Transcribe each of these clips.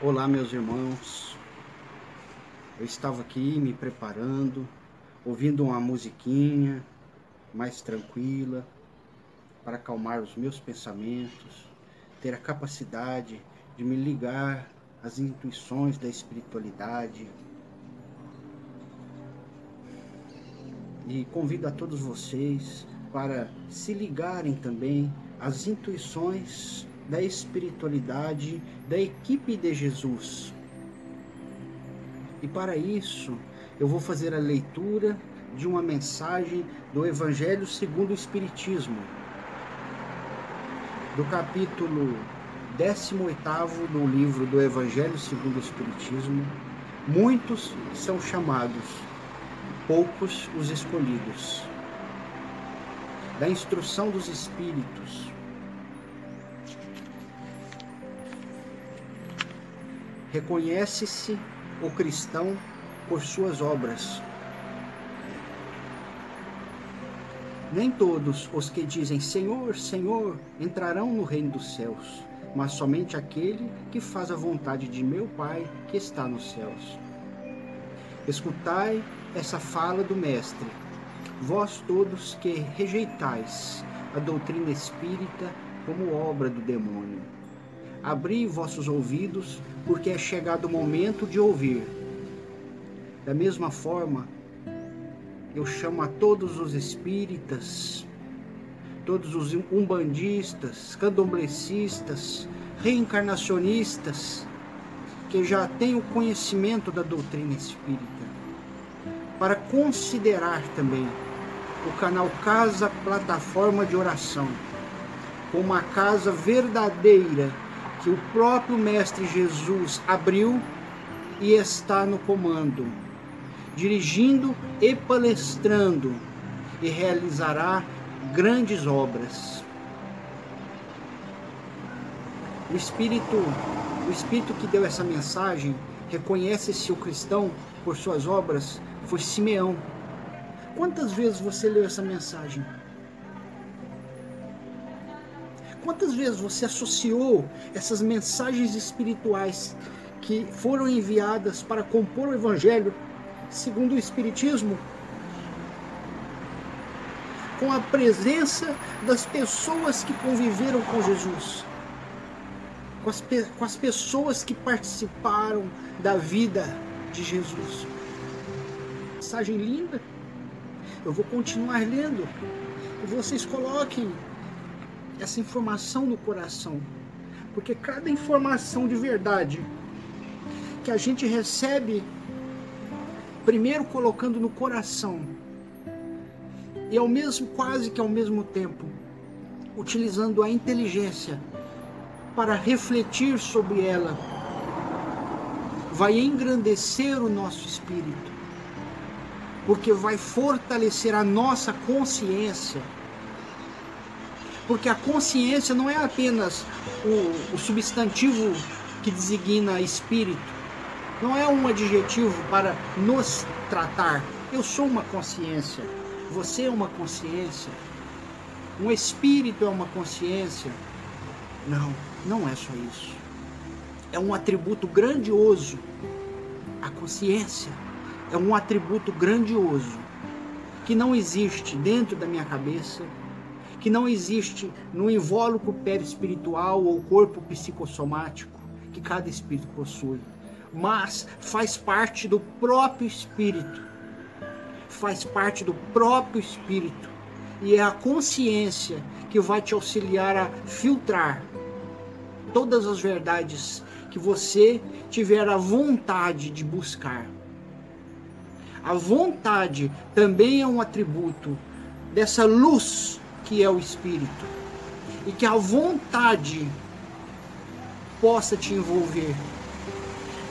Olá, meus irmãos. Eu estava aqui me preparando, ouvindo uma musiquinha mais tranquila para acalmar os meus pensamentos, ter a capacidade de me ligar às intuições da espiritualidade. E convido a todos vocês para se ligarem também às intuições da espiritualidade da equipe de Jesus. E para isso, eu vou fazer a leitura de uma mensagem do Evangelho segundo o Espiritismo, do capítulo 18 do livro do Evangelho segundo o Espiritismo. Muitos são chamados, poucos os escolhidos. Da instrução dos Espíritos, Reconhece-se o cristão por suas obras. Nem todos os que dizem Senhor, Senhor entrarão no reino dos céus, mas somente aquele que faz a vontade de meu Pai que está nos céus. Escutai essa fala do Mestre, vós todos que rejeitais a doutrina espírita como obra do demônio Abri vossos ouvidos, porque é chegado o momento de ouvir. Da mesma forma, eu chamo a todos os espíritas, todos os umbandistas, candomblecistas, reencarnacionistas, que já têm o conhecimento da doutrina espírita, para considerar também o canal Casa Plataforma de Oração como uma casa verdadeira que o próprio Mestre Jesus abriu e está no comando, dirigindo e palestrando, e realizará grandes obras. O Espírito, o Espírito que deu essa mensagem, reconhece-se o cristão por suas obras, foi Simeão. Quantas vezes você leu essa mensagem? Quantas vezes você associou essas mensagens espirituais que foram enviadas para compor o Evangelho segundo o Espiritismo com a presença das pessoas que conviveram com Jesus, com as, com as pessoas que participaram da vida de Jesus? Mensagem linda. Eu vou continuar lendo. Vocês coloquem essa informação no coração. Porque cada informação de verdade que a gente recebe, primeiro colocando no coração, e ao mesmo, quase que ao mesmo tempo, utilizando a inteligência para refletir sobre ela, vai engrandecer o nosso espírito, porque vai fortalecer a nossa consciência porque a consciência não é apenas o, o substantivo que designa espírito, não é um adjetivo para nos tratar. Eu sou uma consciência, você é uma consciência, um espírito é uma consciência. Não, não é só isso. É um atributo grandioso. A consciência é um atributo grandioso que não existe dentro da minha cabeça, que não existe no invólucro perispiritual ou corpo psicossomático que cada espírito possui, mas faz parte do próprio espírito. Faz parte do próprio espírito. E é a consciência que vai te auxiliar a filtrar todas as verdades que você tiver a vontade de buscar. A vontade também é um atributo dessa luz que é o Espírito. E que a vontade possa te envolver,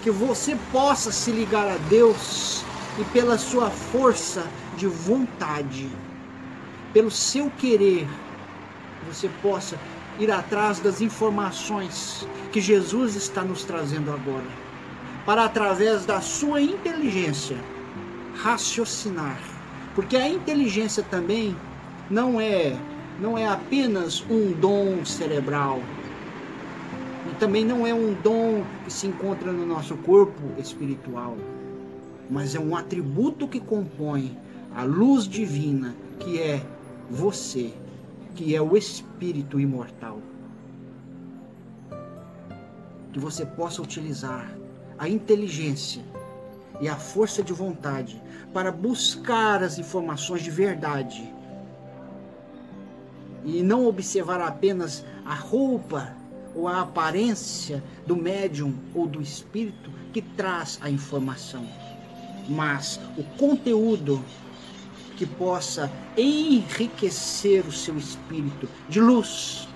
que você possa se ligar a Deus e pela sua força de vontade, pelo seu querer, você possa ir atrás das informações que Jesus está nos trazendo agora, para através da sua inteligência raciocinar, porque a inteligência também não é não é apenas um dom cerebral. também não é um dom que se encontra no nosso corpo espiritual, mas é um atributo que compõe a luz divina, que é você, que é o espírito imortal. Que você possa utilizar a inteligência e a força de vontade para buscar as informações de verdade e não observar apenas a roupa ou a aparência do médium ou do espírito que traz a informação, mas o conteúdo que possa enriquecer o seu espírito de luz,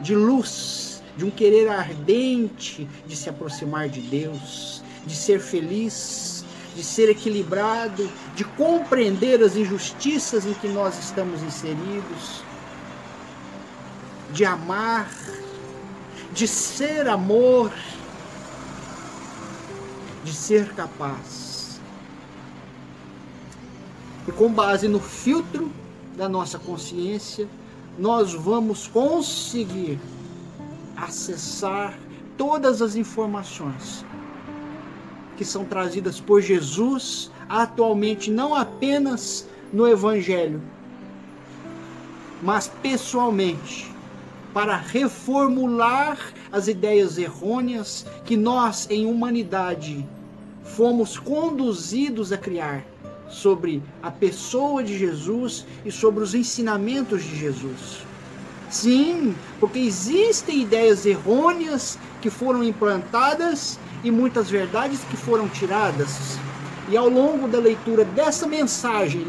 de luz, de um querer ardente de se aproximar de Deus, de ser feliz, de ser equilibrado, de compreender as injustiças em que nós estamos inseridos, de amar, de ser amor, de ser capaz. E com base no filtro da nossa consciência, nós vamos conseguir acessar todas as informações que são trazidas por Jesus atualmente, não apenas no Evangelho, mas pessoalmente, para reformular as ideias errôneas que nós, em humanidade, fomos conduzidos a criar sobre a pessoa de Jesus e sobre os ensinamentos de Jesus. Sim, porque existem ideias errôneas que foram implantadas e muitas verdades que foram tiradas. E ao longo da leitura dessa mensagem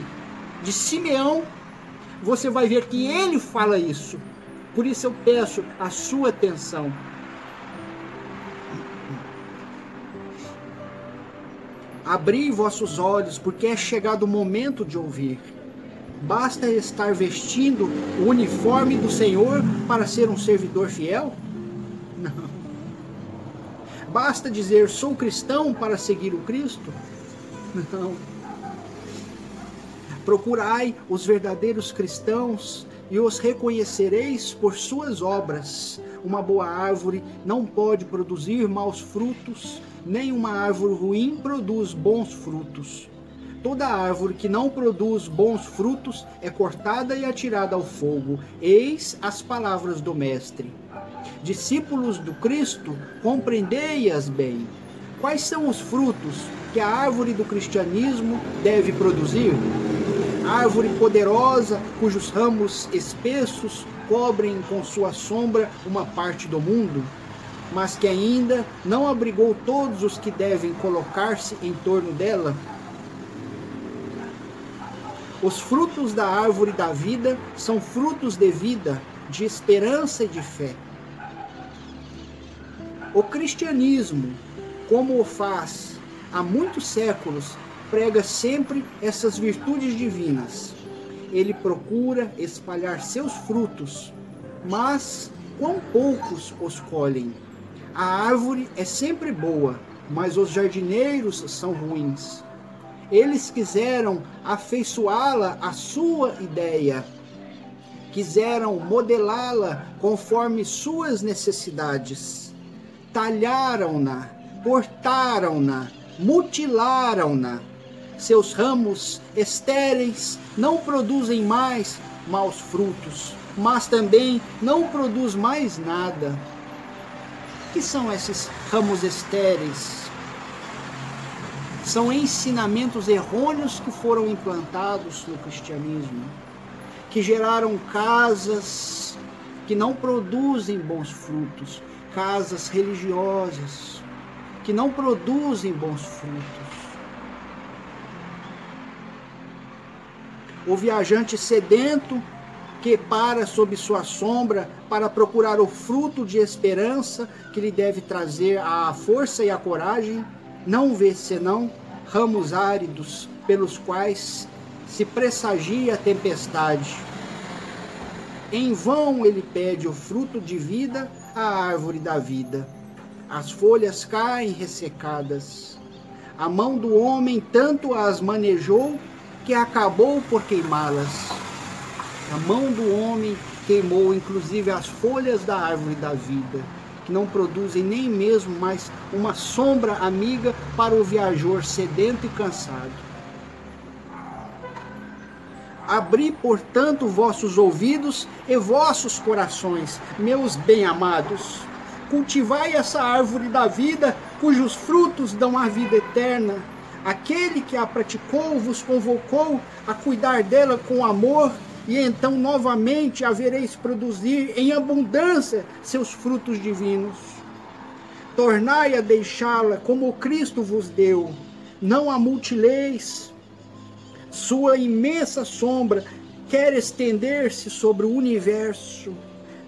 de Simeão, você vai ver que ele fala isso. Por isso eu peço a sua atenção. Abri vossos olhos, porque é chegado o momento de ouvir. Basta estar vestindo o uniforme do Senhor para ser um servidor fiel? Não. Basta dizer sou cristão para seguir o Cristo? Não. Procurai os verdadeiros cristãos e os reconhecereis por suas obras. Uma boa árvore não pode produzir maus frutos, nem uma árvore ruim produz bons frutos. Toda árvore que não produz bons frutos é cortada e atirada ao fogo. Eis as palavras do Mestre discípulos do Cristo, compreendei-as bem. Quais são os frutos que a árvore do cristianismo deve produzir? Árvore poderosa, cujos ramos espessos cobrem com sua sombra uma parte do mundo, mas que ainda não abrigou todos os que devem colocar-se em torno dela? Os frutos da árvore da vida são frutos de vida, de esperança e de fé. O cristianismo, como o faz há muitos séculos, prega sempre essas virtudes divinas. Ele procura espalhar seus frutos, mas quão poucos os colhem. A árvore é sempre boa, mas os jardineiros são ruins. Eles quiseram afeiçoá-la à sua ideia, quiseram modelá-la conforme suas necessidades talharam-na, cortaram-na, mutilaram-na. Seus ramos estéreis não produzem mais maus frutos, mas também não produz mais nada. O que são esses ramos estéreis? São ensinamentos errôneos que foram implantados no cristianismo, que geraram casas que não produzem bons frutos, casas religiosas que não produzem bons frutos. O viajante sedento que para sob sua sombra para procurar o fruto de esperança que lhe deve trazer a força e a coragem, não vê senão ramos áridos pelos quais se pressagia a tempestade. Em vão ele pede o fruto de vida a árvore da vida. As folhas caem ressecadas. A mão do homem tanto as manejou que acabou por queimá-las. A mão do homem queimou inclusive as folhas da árvore da vida, não produzem nem mesmo mais uma sombra amiga para o viajor sedento e cansado. Abri, portanto, vossos ouvidos e vossos corações, meus bem-amados. Cultivai essa árvore da vida, cujos frutos dão a vida eterna. Aquele que a praticou vos convocou a cuidar dela com amor e então novamente havereis produzir em abundância seus frutos divinos. Tornai a deixá-la como Cristo vos deu, não a mutileis. Sua imensa sombra quer estender-se sobre o universo.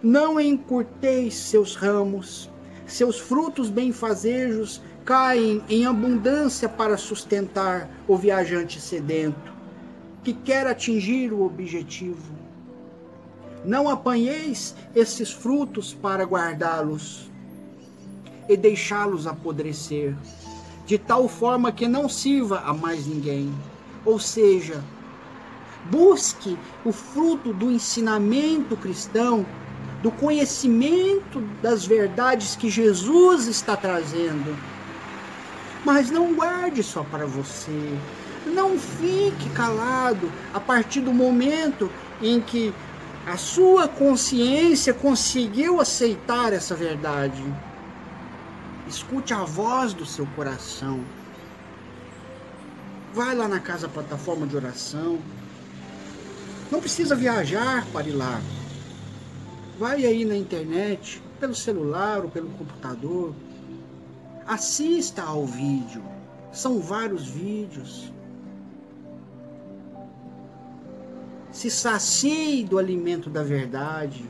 Não encurteis seus ramos, seus frutos benfazejos caem em abundância para sustentar o viajante sedento que quer atingir o objetivo. Não apanheis esses frutos para guardá-los e deixá-los apodrecer, de tal forma que não sirva a mais ninguém. Ou seja, busque o fruto do ensinamento cristão, do conhecimento das verdades que Jesus está trazendo. Mas não guarde só para você, não fique calado a partir do momento em que a sua consciência conseguiu aceitar essa verdade. Escute a voz do seu coração. Vai lá na casa plataforma de oração. Não precisa viajar para ir lá. Vai aí na internet, pelo celular ou pelo computador. Assista ao vídeo. São vários vídeos. se sacie do alimento da verdade.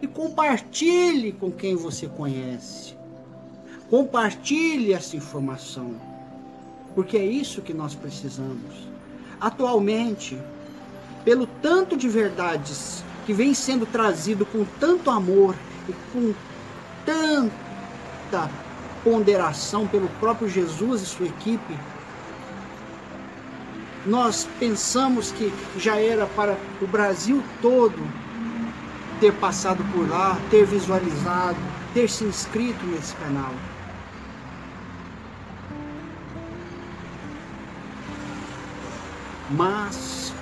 E compartilhe com quem você conhece. Compartilhe essa informação. Porque é isso que nós precisamos. Atualmente, pelo tanto de verdades que vem sendo trazido com tanto amor e com tanta ponderação pelo próprio Jesus e sua equipe, nós pensamos que já era para o Brasil todo ter passado por lá, ter visualizado, ter se inscrito nesse canal. Mas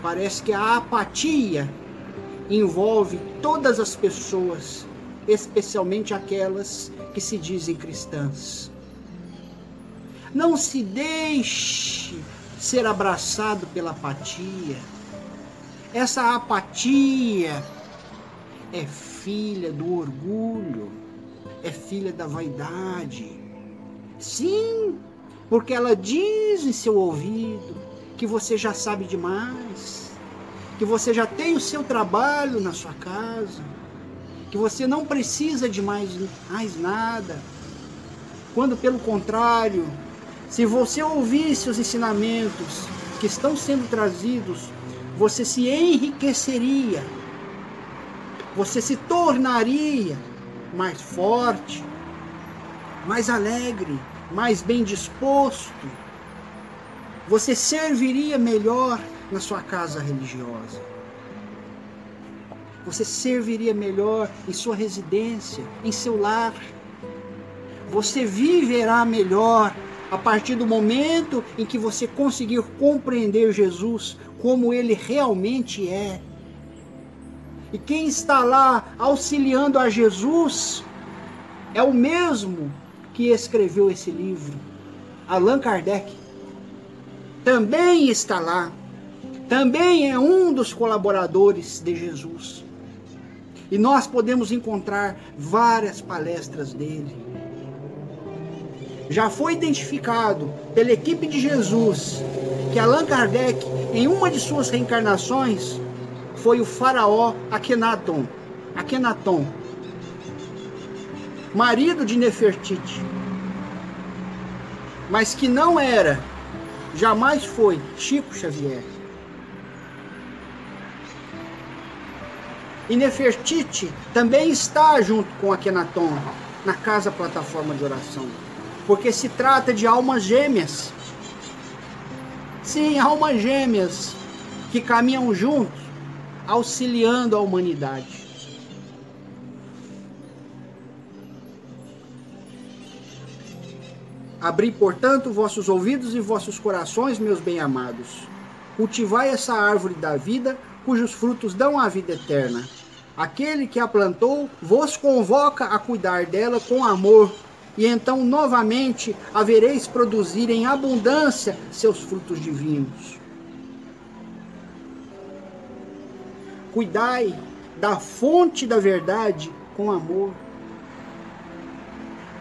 parece que a apatia envolve todas as pessoas, especialmente aquelas que se dizem cristãs. Não se deixe ser abraçado pela apatia. Essa apatia é filha do orgulho, é filha da vaidade. Sim, porque ela diz em seu ouvido que você já sabe demais, que você já tem o seu trabalho na sua casa, que você não precisa de mais, mais nada. Quando, pelo contrário, se você ouvisse os ensinamentos que estão sendo trazidos, você se enriqueceria, você se tornaria mais forte, mais alegre, mais bem disposto. Você serviria melhor na sua casa religiosa. Você serviria melhor em sua residência, em seu lar. Você viverá melhor a partir do momento em que você conseguir compreender Jesus como ele realmente é. E quem está lá auxiliando a Jesus é o mesmo que escreveu esse livro, Allan Kardec. Também está lá. Também é um dos colaboradores de Jesus. E nós podemos encontrar várias palestras dele já foi identificado pela equipe de Jesus que Allan Kardec, em uma de suas reencarnações, foi o faraó Akhenaton, Akhenaton, marido de Nefertiti, mas que não era, jamais foi Chico Xavier. E Nefertiti também está junto com Akhenaton na casa plataforma de oração porque se trata de almas gêmeas. Sim, almas gêmeas que caminham juntos auxiliando a humanidade. Abri, portanto, vossos ouvidos e vossos corações, meus bem-amados. Cultivai essa árvore da vida, cujos frutos dão a vida eterna. Aquele que a plantou vos convoca a cuidar dela com amor, e então novamente havereis produzir em abundância seus frutos divinos. Cuidai da fonte da verdade com amor.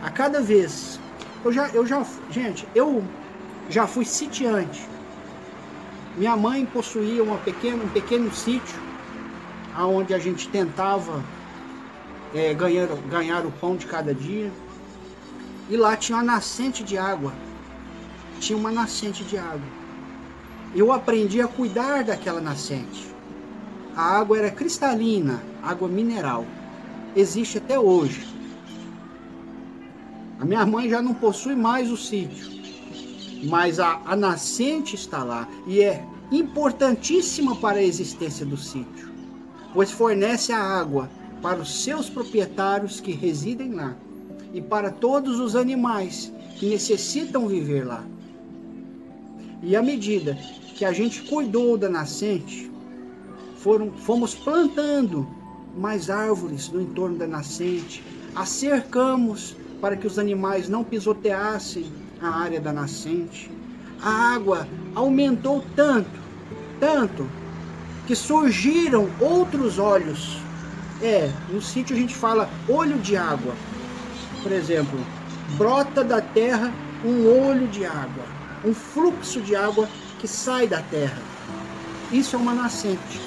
A cada vez eu já, eu já, gente, eu já fui sitiante. Minha mãe possuía uma pequena, um pequeno sítio, aonde a gente tentava é, ganhar, ganhar o pão de cada dia. E lá tinha uma nascente de água. Tinha uma nascente de água. Eu aprendi a cuidar daquela nascente. A água era cristalina, água mineral. Existe até hoje. A minha mãe já não possui mais o sítio, mas a, a nascente está lá e é importantíssima para a existência do sítio, pois fornece a água para os seus proprietários que residem lá e para todos os animais que necessitam viver lá. E à medida que a gente cuidou da nascente, foram, fomos plantando mais árvores no entorno da nascente, a cercamos para que os animais não pisoteassem a área da nascente. A água aumentou tanto, tanto, que surgiram outros olhos. É, no sítio a gente fala olho de água. Por exemplo, brota da terra um olho de água, um fluxo de água que sai da terra. Isso é uma nascente.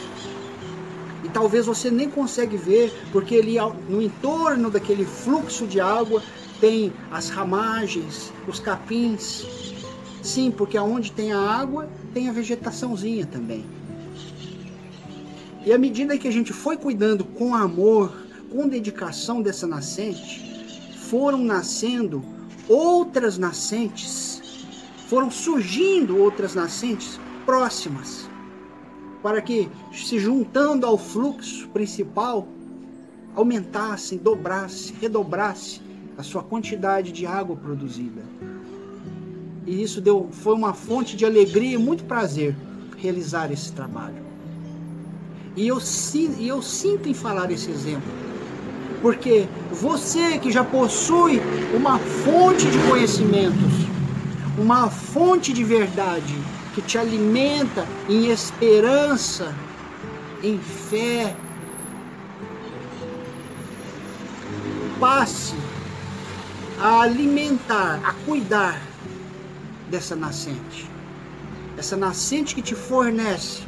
E talvez você nem consegue ver, porque ele no entorno daquele fluxo de água tem as ramagens, os capins. Sim, porque aonde tem a água, tem a vegetaçãozinha também. E à medida que a gente foi cuidando com amor, com dedicação dessa nascente, foram nascendo outras nascentes, foram surgindo outras nascentes próximas, para que, se juntando ao fluxo principal, aumentasse, dobrasse, redobrasse a sua quantidade de água produzida. E isso deu, foi uma fonte de alegria e muito prazer realizar esse trabalho. E eu, e eu sinto em falar esse exemplo, porque você que já possui uma fonte de conhecimentos, uma fonte de verdade que te alimenta em esperança, em fé, passe a alimentar, a cuidar dessa nascente. Essa nascente que te fornece.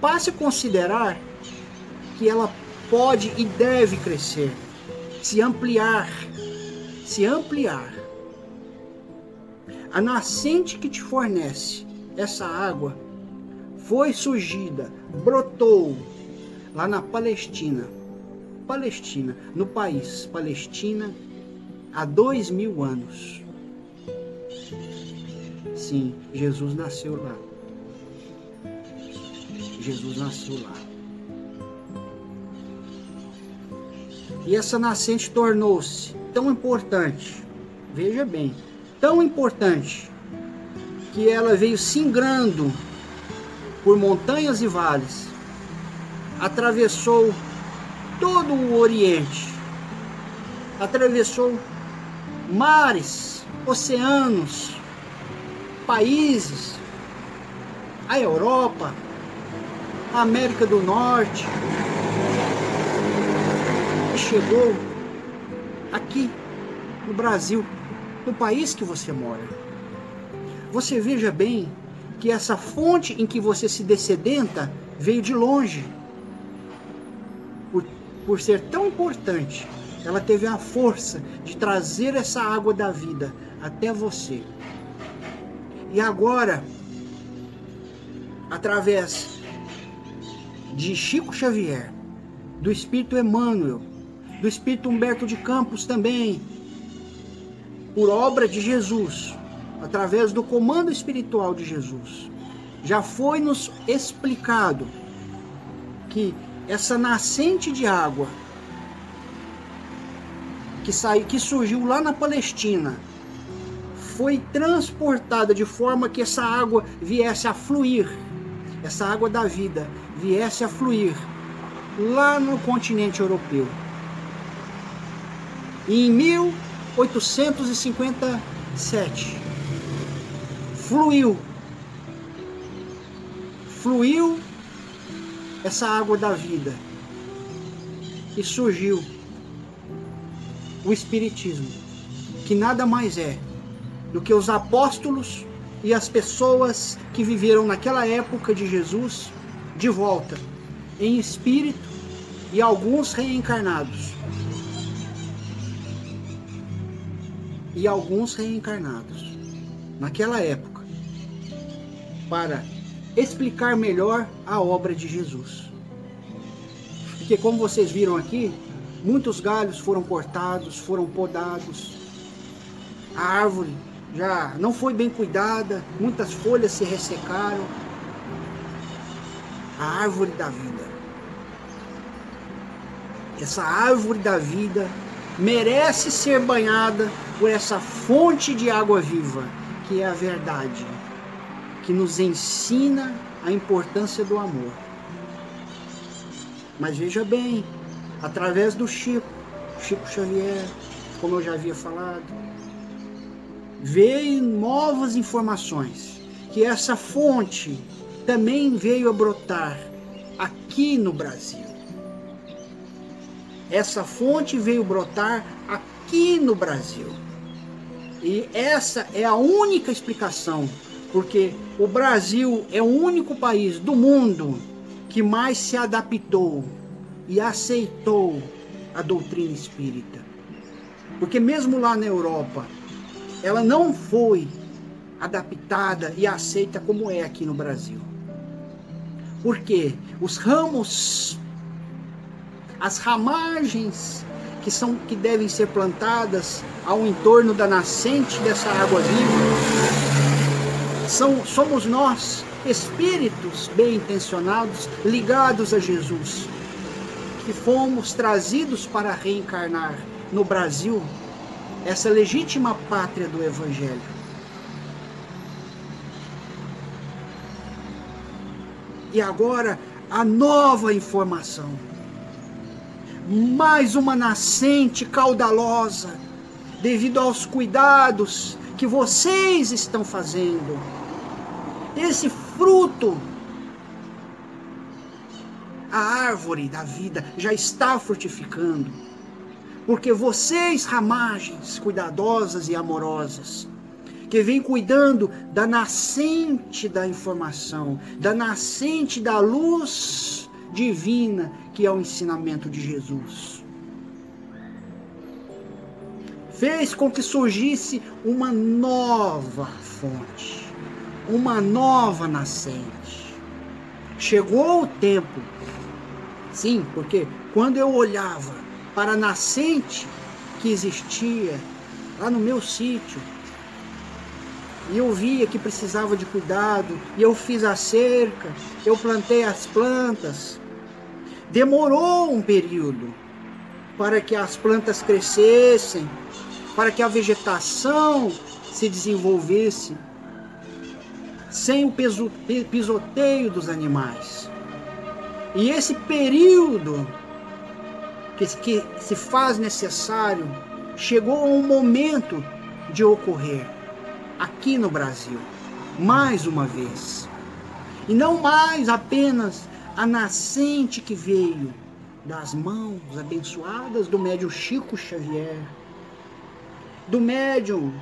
Passe a considerar que ela pode e deve crescer, se ampliar, se ampliar. A nascente que te fornece essa água foi surgida, brotou lá na Palestina. Palestina, no país Palestina, há dois mil anos. Sim, Jesus nasceu lá. Jesus nasceu lá. E essa nascente tornou-se tão importante, veja bem, tão importante, que ela veio singrando por montanhas e vales, atravessou todo o Oriente, atravessou mares, oceanos, países, a Europa, a América do Norte, e chegou aqui no Brasil, no país que você mora. Você veja bem que essa fonte em que você se descedenta veio de longe. Por, por ser tão importante ela teve a força de trazer essa água da vida até você. E agora, através de Chico Xavier, do Espírito Emmanuel, do Espírito Humberto de Campos também, por obra de Jesus, através do comando espiritual de Jesus, já foi nos explicado que essa nascente de água que, saiu, que surgiu lá na Palestina foi transportada de forma que essa água viesse a fluir, essa água da vida viesse a fluir lá no continente europeu. E em 1857 fluiu fluiu essa água da vida e surgiu o Espiritismo, que nada mais é do que os apóstolos e as pessoas que viveram naquela época de Jesus de volta em espírito e alguns reencarnados. E alguns reencarnados naquela época para explicar melhor a obra de Jesus. Porque como vocês viram aqui, muitos galhos foram cortados, foram podados. A árvore já não foi bem cuidada, muitas folhas se ressecaram. A árvore da vida. Essa árvore da vida merece ser banhada por essa fonte de água viva, que é a verdade, que nos ensina a importância do amor. Mas veja bem, através do Chico, Chico Xavier, como eu já havia falado, veio novas informações que essa fonte também veio a brotar aqui no Brasil. Essa fonte veio brotar aqui no Brasil. E essa é a única explicação, porque o Brasil é o único país do mundo que mais se adaptou e aceitou a doutrina espírita. Porque mesmo lá na Europa, ela não foi adaptada e aceita como é aqui no Brasil. Porque os ramos, as ramagens que são que devem ser plantadas ao entorno da nascente dessa água viva, são somos nós, espíritos bem intencionados, ligados a Jesus, que fomos trazidos para reencarnar no Brasil essa legítima pátria do Evangelho. E agora a nova informação. Mais uma nascente caudalosa, devido aos cuidados que vocês estão fazendo. Esse fruto, a árvore da vida já está frutificando porque vocês, ramagens cuidadosas e amorosas, que vêm cuidando da nascente da informação, da nascente da luz divina, que é o ensinamento de Jesus. Fez com que surgisse uma nova fonte, uma nova nascente. Chegou o tempo, sim, porque quando eu olhava para a nascente que existia lá no meu sítio. E eu via que precisava de cuidado, e eu fiz a cerca, eu plantei as plantas. Demorou um período para que as plantas crescessem, para que a vegetação se desenvolvesse, sem o pisoteio dos animais. E esse período que, que se faz necessário, chegou um momento de ocorrer aqui no Brasil, mais uma vez. E não mais apenas a nascente que veio das mãos abençoadas do médium Chico Xavier, do médium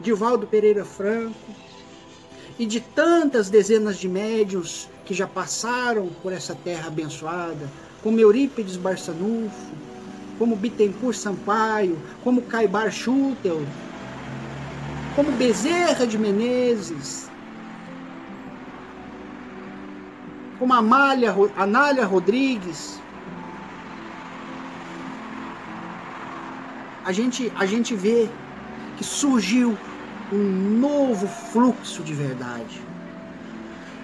Divaldo Pereira Franco e de tantas dezenas de médios que já passaram por essa terra abençoada, como Eurípides Barçanufo, como Bittencourt Sampaio, como Caibar Schutel, como Bezerra de Menezes, como Amália, Anália Rodrigues. A gente, a gente vê que surgiu um novo fluxo de verdade.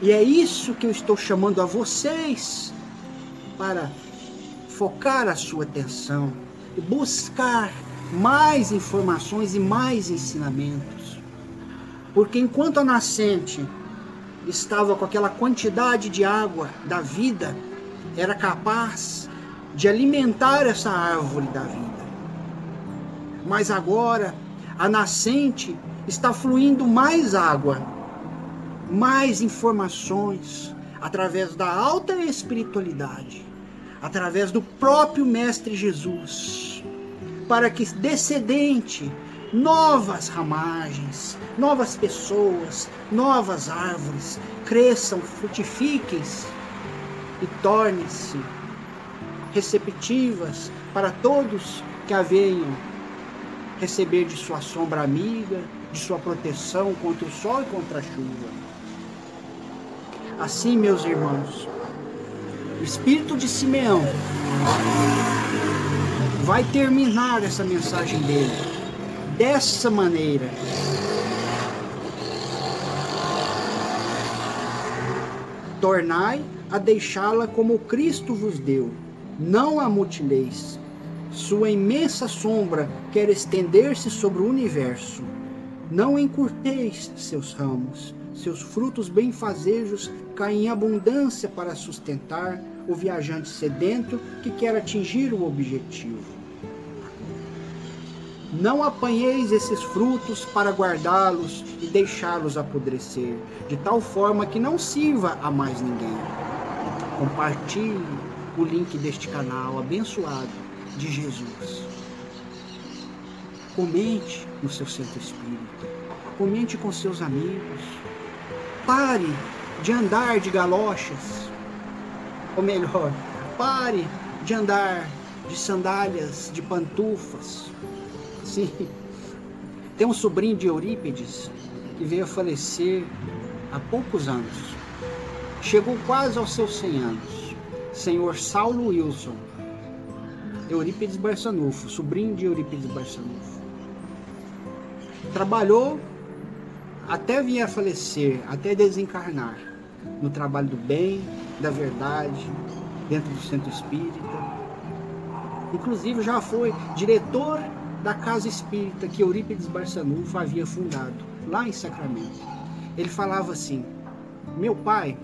E é isso que eu estou chamando a vocês para focar a sua atenção e buscar mais informações e mais ensinamentos. Porque enquanto a nascente estava com aquela quantidade de água da vida, era capaz de alimentar essa árvore da vida. Mas agora a nascente está fluindo mais água, mais informações através da alta espiritualidade, através do próprio Mestre Jesus, para que descendente novas ramagens, novas pessoas, novas árvores cresçam, frutifiquem-se e tornem-se receptivas para todos que a venham receber de sua sombra amiga, de sua proteção contra o sol e contra a chuva. Assim, meus irmãos, o espírito de Simeão vai terminar essa mensagem dele dessa maneira. Tornai a deixá-la como Cristo vos deu, não a mutileis, sua imensa sombra quer estender-se sobre o universo. Não encurteis seus ramos, seus frutos benfazejos caem em abundância para sustentar o viajante sedento que quer atingir o objetivo. Não apanheis esses frutos para guardá-los e deixá-los apodrecer, de tal forma que não sirva a mais ninguém. Compartilhe o link deste canal abençoado de Jesus. Comente no seu centro espírita. Comente com seus amigos. Pare de andar de galochas. Ou melhor, pare de andar de sandálias, de pantufas. Sim. Tem um sobrinho de Eurípides que veio a falecer há poucos anos. Chegou quase aos seus 100 anos. Senhor Saulo Wilson Eurípides Barçanufo, sobrinho de Eurípides Barçanufo. Trabalhou até vir a falecer, até desencarnar, no trabalho do bem, da verdade, dentro do centro espírita. Inclusive já foi diretor da casa espírita que Eurípides Barçanufo havia fundado, lá em Sacramento. Ele falava assim: Meu pai,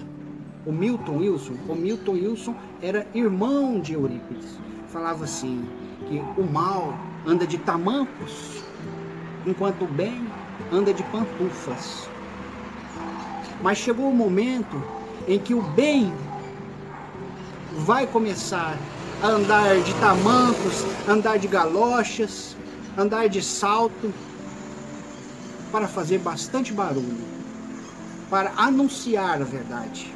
o Milton Wilson, o Milton Wilson era irmão de Eurípides falava assim, que o mal anda de tamancos, enquanto o bem anda de pantufas. Mas chegou o momento em que o bem vai começar a andar de tamancos, andar de galochas, andar de salto, para fazer bastante barulho, para anunciar a verdade.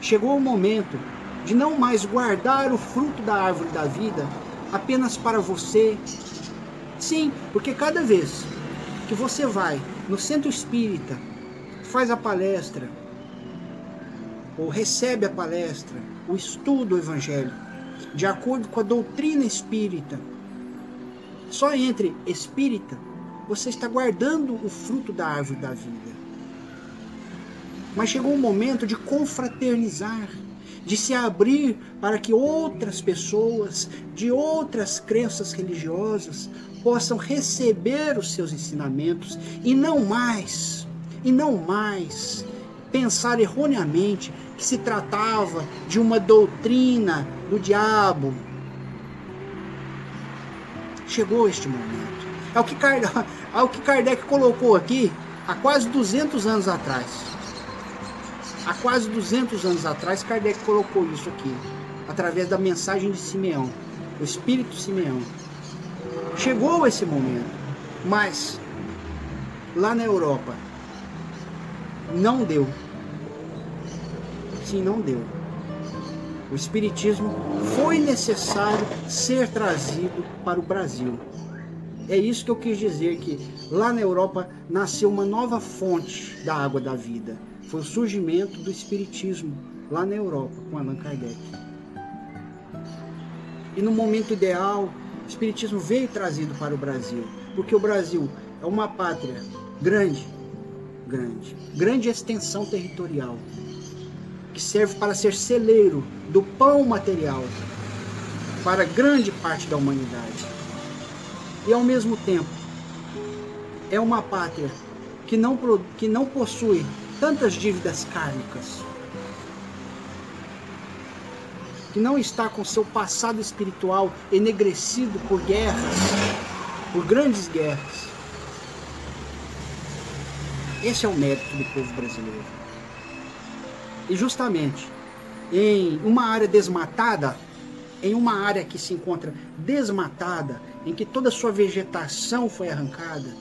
Chegou o momento de não mais guardar o fruto da árvore da vida apenas para você. Sim, porque cada vez que você vai no centro espírita, faz a palestra, ou recebe a palestra, o estudo do evangelho, de acordo com a doutrina espírita, só entre espírita você está guardando o fruto da árvore da vida. Mas chegou o momento de confraternizar de se abrir para que outras pessoas de outras crenças religiosas possam receber os seus ensinamentos e não mais, e não mais pensar erroneamente que se tratava de uma doutrina do diabo. Chegou este momento. É o que Kardec, é o que Kardec colocou aqui há quase 200 anos atrás. Há quase 200 anos atrás, Kardec colocou isso aqui, através da mensagem de Simeão, o Espírito Simeão. Chegou esse momento, mas lá na Europa não deu. Sim, não deu. O Espiritismo foi necessário ser trazido para o Brasil. É isso que eu quis dizer, que lá na Europa nasceu uma nova fonte da água da vida foi o surgimento do Espiritismo lá na Europa, com Allan Kardec. E no momento ideal, o Espiritismo veio trazido para o Brasil, porque o Brasil é uma pátria grande, grande, grande extensão territorial, que serve para ser celeiro do pão material para grande parte da humanidade. E ao mesmo tempo, é uma pátria que não, que não possui tantas dívidas kármicas, que não está com seu passado espiritual enegrecido por guerras, por grandes guerras. Esse é o mérito do povo brasileiro. E justamente em uma área desmatada, em uma área que se encontra desmatada, em que toda a sua vegetação foi arrancada,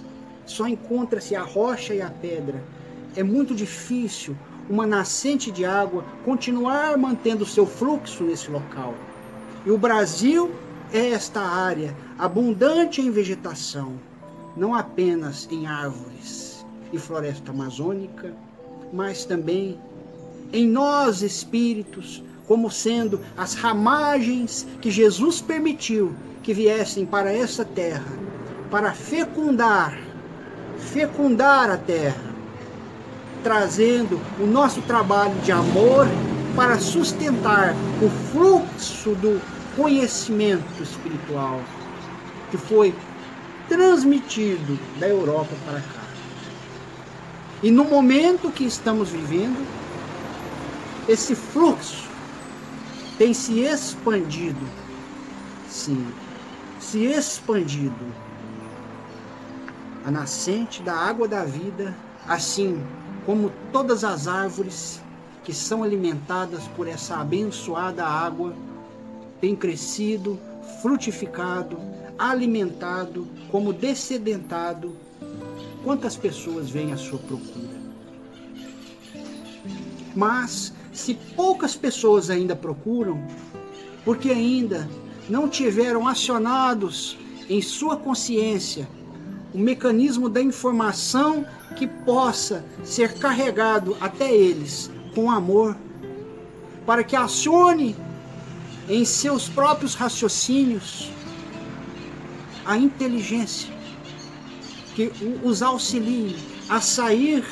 só encontra-se a rocha e a pedra. É muito difícil uma nascente de água continuar mantendo seu fluxo nesse local. E o Brasil é esta área abundante em vegetação, não apenas em árvores e floresta amazônica, mas também em nós espíritos, como sendo as ramagens que Jesus permitiu que viessem para essa terra, para fecundar, fecundar a terra, trazendo o nosso trabalho de amor para sustentar o fluxo do conhecimento espiritual que foi transmitido da Europa para cá. E no momento que estamos vivendo, esse fluxo tem se expandido. Sim, se expandido. A nascente da água da vida, assim como todas as árvores que são alimentadas por essa abençoada água, tem crescido, frutificado, alimentado, como descedentado. Quantas pessoas vêm à sua procura? Mas se poucas pessoas ainda procuram, porque ainda não tiveram acionados em sua consciência o mecanismo da informação que possa ser carregado até eles com amor, para que acione em seus próprios raciocínios a inteligência que os auxilie a sair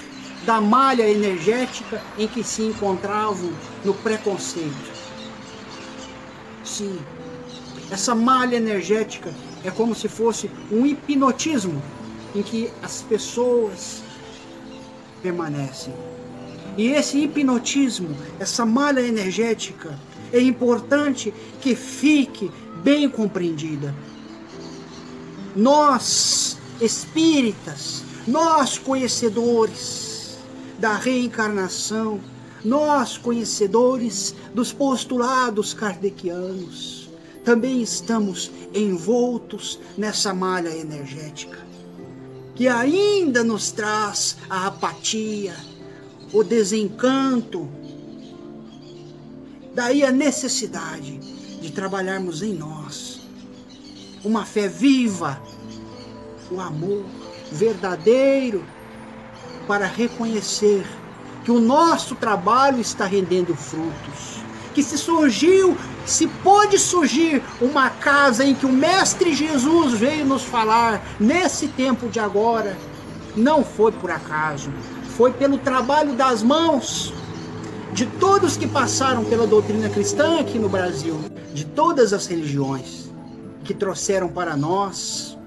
da malha energética em que se encontravam no preconceito. Sim, essa malha energética é como se fosse um hipnotismo em que as pessoas permanecem. E esse hipnotismo, essa malha energética, é importante que fique bem compreendida. Nós, espíritas, nós conhecedores, da reencarnação, nós, conhecedores dos postulados kardecianos, também estamos envoltos nessa malha energética, que ainda nos traz a apatia, o desencanto. Daí a necessidade de trabalharmos em nós uma fé viva, o amor verdadeiro para reconhecer que o nosso trabalho está rendendo frutos. Que se surgiu, se pode surgir uma casa em que o Mestre Jesus veio nos falar nesse tempo de agora, não foi por acaso, foi pelo trabalho das mãos de todos que passaram pela doutrina cristã aqui no Brasil, de todas as religiões, que trouxeram para nós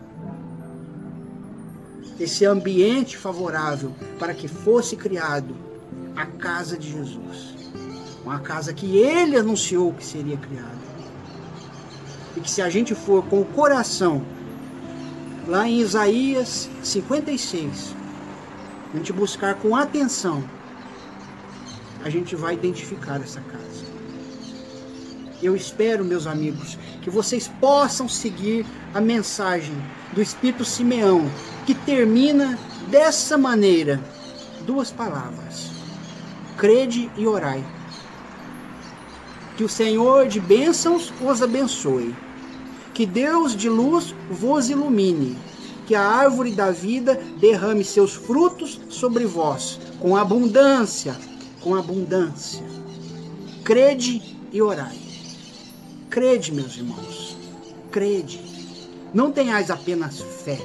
esse ambiente favorável para que fosse criado a casa de Jesus. Uma casa que ele anunciou que seria criada. E que se a gente for com o coração lá em Isaías 56, a gente buscar com atenção, a gente vai identificar essa casa. Eu espero, meus amigos, que vocês possam seguir a mensagem do Espírito Simeão, que termina dessa maneira: duas palavras. Crede e orai. Que o Senhor de bênçãos os abençoe. Que Deus de luz vos ilumine. Que a árvore da vida derrame seus frutos sobre vós, com abundância, com abundância. Crede e orai. Crede, meus irmãos. Crede. Não tenhais apenas fé.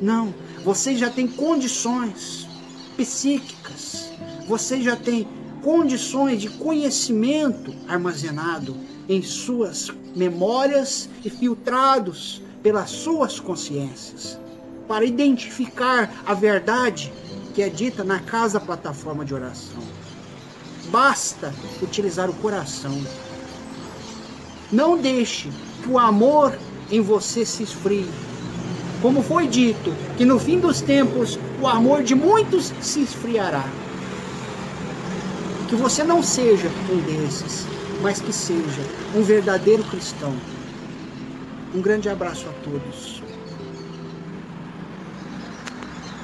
Não. Vocês já têm condições psíquicas. Vocês já têm condições de conhecimento armazenado em suas memórias e filtrados pelas suas consciências, para identificar a verdade que é dita na casa plataforma de oração. Basta utilizar o coração. Não deixe que o amor em você se esfrie. Como foi dito, que no fim dos tempos o amor de muitos se esfriará. Que você não seja um desses, mas que seja um verdadeiro cristão. Um grande abraço a todos.